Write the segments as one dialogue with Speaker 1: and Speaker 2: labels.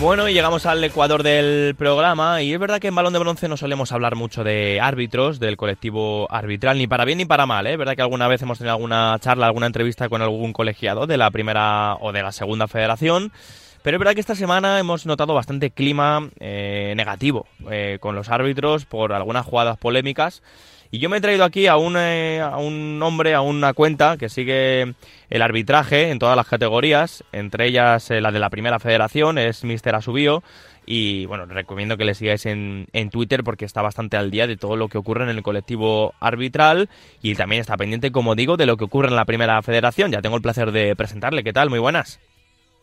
Speaker 1: Bueno, y llegamos al ecuador del programa y es verdad que en Balón de Bronce no solemos hablar mucho de árbitros, del colectivo arbitral, ni para bien ni para mal, ¿eh? Es verdad que alguna vez hemos tenido alguna charla, alguna entrevista con algún colegiado de la primera o de la segunda federación, pero es verdad que esta semana hemos notado bastante clima eh, negativo eh, con los árbitros por algunas jugadas polémicas. Y yo me he traído aquí a un, eh, a un hombre, a una cuenta que sigue el arbitraje en todas las categorías, entre ellas eh, la de la primera federación, es Mister Asubio. Y bueno, recomiendo que le sigáis en, en Twitter porque está bastante al día de todo lo que ocurre en el colectivo arbitral y también está pendiente, como digo, de lo que ocurre en la primera federación. Ya tengo el placer de presentarle. ¿Qué tal? Muy buenas.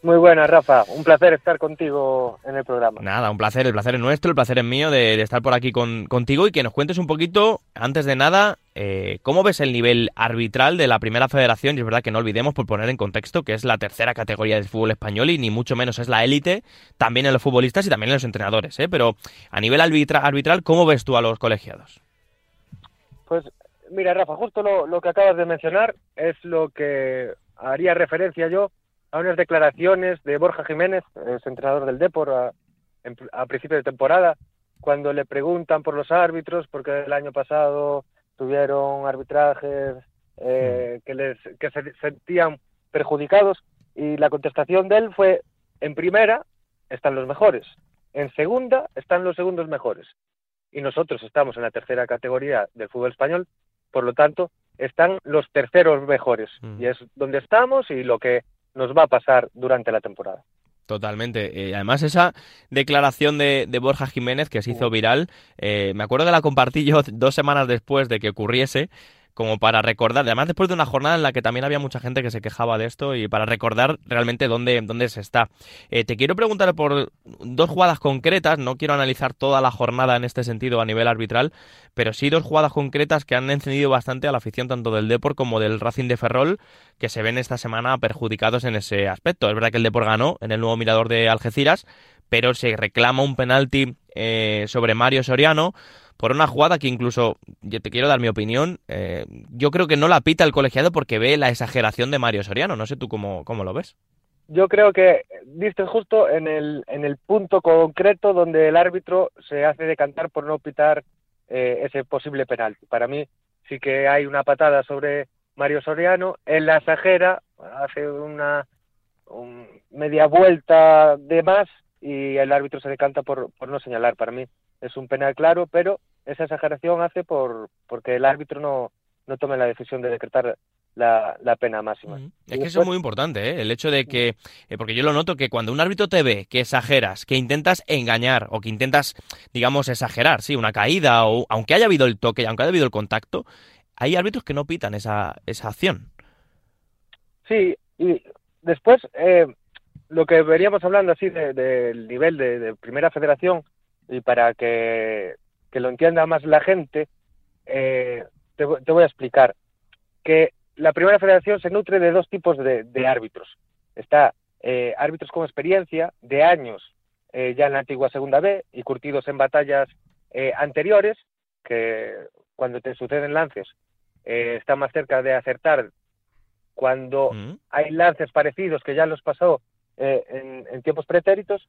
Speaker 2: Muy buenas, Rafa. Un placer estar contigo en el programa.
Speaker 1: Nada, un placer. El placer es nuestro, el placer es mío de, de estar por aquí con, contigo y que nos cuentes un poquito, antes de nada, eh, cómo ves el nivel arbitral de la primera federación. Y es verdad que no olvidemos, por poner en contexto, que es la tercera categoría del fútbol español y ni mucho menos es la élite, también en los futbolistas y también en los entrenadores. ¿eh? Pero a nivel arbitra arbitral, ¿cómo ves tú a los colegiados?
Speaker 2: Pues mira, Rafa, justo lo, lo que acabas de mencionar es lo que haría referencia yo a unas declaraciones de Borja Jiménez, es entrenador del Depor, a, a principio de temporada, cuando le preguntan por los árbitros, porque el año pasado tuvieron arbitrajes eh, que, les, que se sentían perjudicados, y la contestación de él fue, en primera están los mejores, en segunda están los segundos mejores, y nosotros estamos en la tercera categoría del fútbol español, por lo tanto, están los terceros mejores,
Speaker 1: Mm.
Speaker 2: y es donde estamos y lo que nos va a pasar durante la temporada.
Speaker 1: Totalmente. Eh, además, esa declaración de, de, Borja Jiménez que se hizo viral, eh, me acuerdo que la compartí yo dos semanas después de que ocurriese, como para recordar, además después de una jornada en la que también había mucha gente que se quejaba de esto y para recordar realmente dónde, dónde se está. Eh, te quiero preguntar por dos jugadas concretas, no quiero analizar toda la jornada en este sentido a nivel arbitral, pero sí dos jugadas concretas que han encendido bastante a la afición tanto del Depor como del Racing de Ferrol, que se ven esta semana perjudicados en ese aspecto. Es verdad que el Depor ganó en el nuevo mirador de Algeciras, pero se reclama un penalti eh, sobre Mario Soriano por una jugada que incluso, yo te quiero dar mi opinión, eh, yo creo que no la pita el colegiado porque ve la exageración de Mario Soriano. No sé tú cómo, cómo lo ves.
Speaker 2: Yo creo que diste justo en el, en el punto concreto donde el árbitro se hace decantar por no pitar eh, ese posible penalti. Para mí sí que hay una patada sobre Mario Soriano, él la exagera, hace una un media vuelta de más y el árbitro se decanta por, por no señalar. Para mí es un penal claro, pero esa exageración hace por porque el árbitro no, no tome la decisión de decretar la, la pena máxima.
Speaker 1: Es que eso es muy importante, ¿eh? el hecho de que, eh, porque yo lo noto que cuando un árbitro te ve que exageras, que intentas engañar o que intentas, digamos, exagerar, sí, una caída o aunque haya habido el toque, aunque haya habido el contacto, hay árbitros que no pitan esa, esa acción.
Speaker 2: Sí, y después eh, lo que veríamos hablando así del de, de nivel de, de, primera federación y para que, que lo entienda más la gente, eh, te, te, voy a explicar que la primera federación se nutre de dos tipos de, de árbitros. Está eh, árbitros con experiencia de años eh, ya en la antigua segunda B y curtidos en batallas eh, anteriores, que cuando te suceden lances eh, está más cerca de acertar cuando mm. hay lances parecidos que ya los pasó eh, en, en, tiempos pretéritos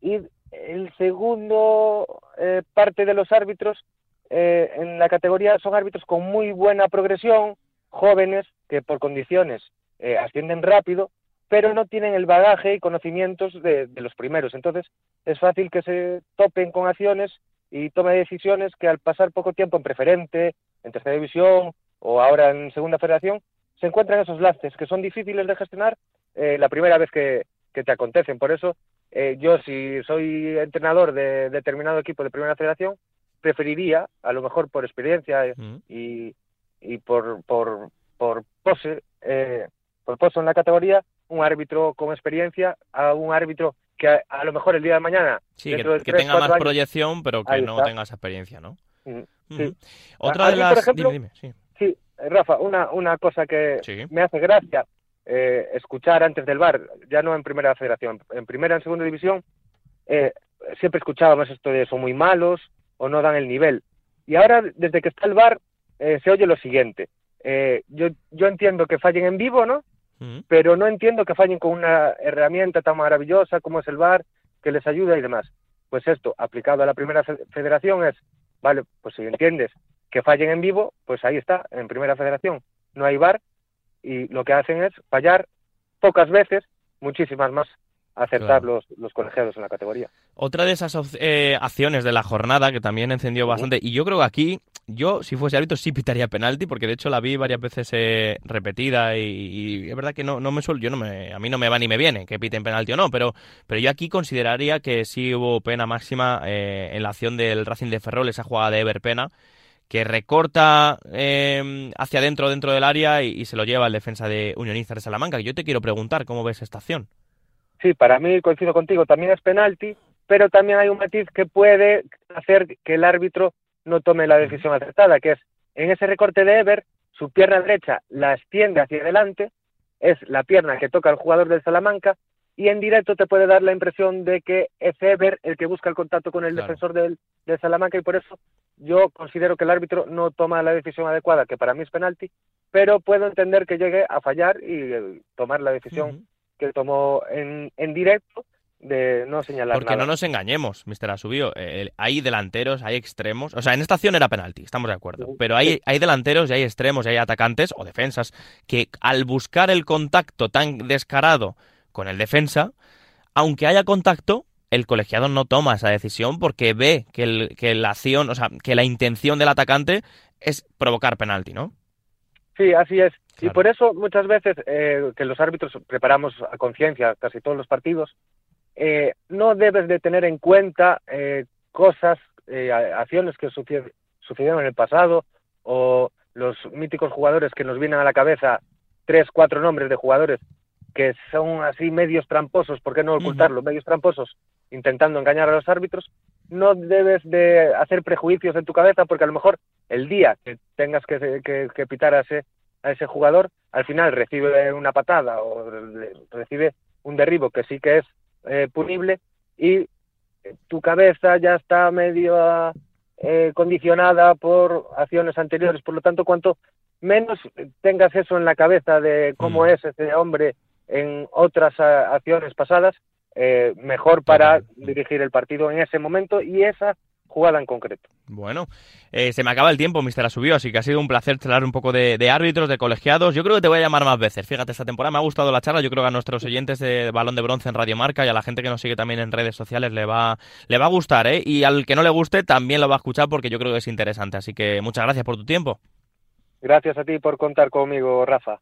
Speaker 2: y el segundo eh, parte de los árbitros eh, en la categoría son árbitros con muy buena progresión, jóvenes que por condiciones eh, ascienden rápido, pero no tienen el bagaje y conocimientos de, de, los primeros. Entonces es fácil que se topen con acciones y tomen decisiones que al pasar poco tiempo en preferente, en tercera división o ahora en segunda federación, se encuentran esos lances que son difíciles de gestionar eh, la primera vez que, que te acontecen. Por eso eh, yo si soy entrenador de determinado equipo de primera federación, preferiría, a lo mejor por experiencia mm. y, y por, por, por pose, eh, por pose en la categoría, un árbitro con experiencia a un árbitro que a, a lo mejor el día de mañana...
Speaker 1: Sí, que, de 3, que, tenga más años, proyección, pero que no tenga esa experiencia, ¿no?
Speaker 2: Mm, sí.
Speaker 1: Mm. Otra a, de las...
Speaker 2: Por ejemplo,
Speaker 1: dime, dime, sí.
Speaker 2: sí, Rafa, una, una cosa que
Speaker 1: sí.
Speaker 2: me hace gracia eh, escuchar antes del bar, ya no en primera federación, en primera, en segunda división, eh, siempre escuchábamos esto de son muy malos o no dan el nivel. Y ahora, desde que está el bar, eh, se oye lo siguiente. Eh, yo, yo entiendo que fallen en vivo, ¿no? Pero no entiendo que fallen con una herramienta tan maravillosa como es el bar, que les ayuda y demás. Pues esto, aplicado a la primera federación, es, vale, pues si entiendes que fallen en vivo, pues ahí está, en primera federación no hay bar y lo que hacen es fallar pocas veces, muchísimas más aceptar los, los colegiados en la categoría.
Speaker 1: Otra de esas eh, acciones de la jornada que también encendió bastante, y yo creo que aquí, yo si fuese árbitro sí pitaría penalti, porque de hecho la vi varias veces eh, repetida y, es verdad que no, no me suelo, yo no me, a mí no me va ni me viene que piten penalti o no, pero, pero yo aquí consideraría que sí hubo pena máxima eh, en la acción del Racing de Ferrol, esa jugada de Ever Pena, que recorta hacia adentro dentro del área y, y, se lo lleva el defensa de Unionistas de Salamanca. Yo te quiero preguntar cómo ves esta acción.
Speaker 2: Sí, para mí, coincido contigo, también es penalti, pero también hay un matiz que puede hacer que el árbitro no tome la decisión acertada, que es en ese recorte de Ever, su pierna derecha la extiende hacia adelante, es la pierna que toca el jugador del Salamanca, y en directo te puede dar la impresión de que es Ever el que busca el contacto con el defensor del, del, Salamanca, y por eso yo considero que el árbitro no toma la decisión adecuada, que para mí es penalti, pero puedo entender que llegue a fallar y eh, tomar la decisión que tomó en, en directo de no señalar
Speaker 1: Porque no nos engañemos, Mr. Asubio. Eh, hay delanteros, hay extremos. O sea, en esta acción era penalti, estamos de acuerdo. Pero hay, hay delanteros y hay extremos y hay atacantes o defensas que al buscar el contacto tan descarado con el defensa, aunque haya contacto, el colegiado no toma esa decisión porque ve que, el, que la acción, o sea, que la intención del atacante es provocar penalti, ¿no?
Speaker 2: Sí, así es. Y por eso muchas veces eh, que los árbitros preparamos a conciencia casi todos los partidos, eh, no debes de tener en cuenta eh, cosas, acciones que sucedieron en el pasado o los míticos jugadores que nos vienen a la cabeza, tres, cuatro nombres de jugadores que son así medios tramposos, ¿por qué no ocultarlo? Medios tramposos intentando engañar a los árbitros, no debes de hacer prejuicios en tu cabeza porque a lo mejor el día que tengas que, que pitar a ese a ese jugador, al final recibe una patada o recibe un derribo que sí que es eh, punible y tu cabeza ya está medio eh, condicionada por acciones anteriores. Por lo tanto, cuanto menos tengas eso en la cabeza de cómo mm. es ese hombre en otras acciones pasadas, eh, mejor para dirigir el partido en ese momento y esa jugada en concreto.
Speaker 1: Bueno, eh, se me acaba el tiempo, Mister Asubió, así que ha sido un placer charlar un poco de, árbitros, de colegiados. Yo creo que te voy a llamar más veces. Fíjate, esta temporada me ha gustado la charla. Yo creo que a nuestros oyentes de Balón de Bronce en Radio Marca y a la gente que nos sigue también en redes sociales le va, le va a gustar, ¿eh? Y al que no le guste también lo va a escuchar porque yo creo que es interesante. Así que muchas gracias por tu tiempo.
Speaker 2: Gracias a ti por contar conmigo, Rafa.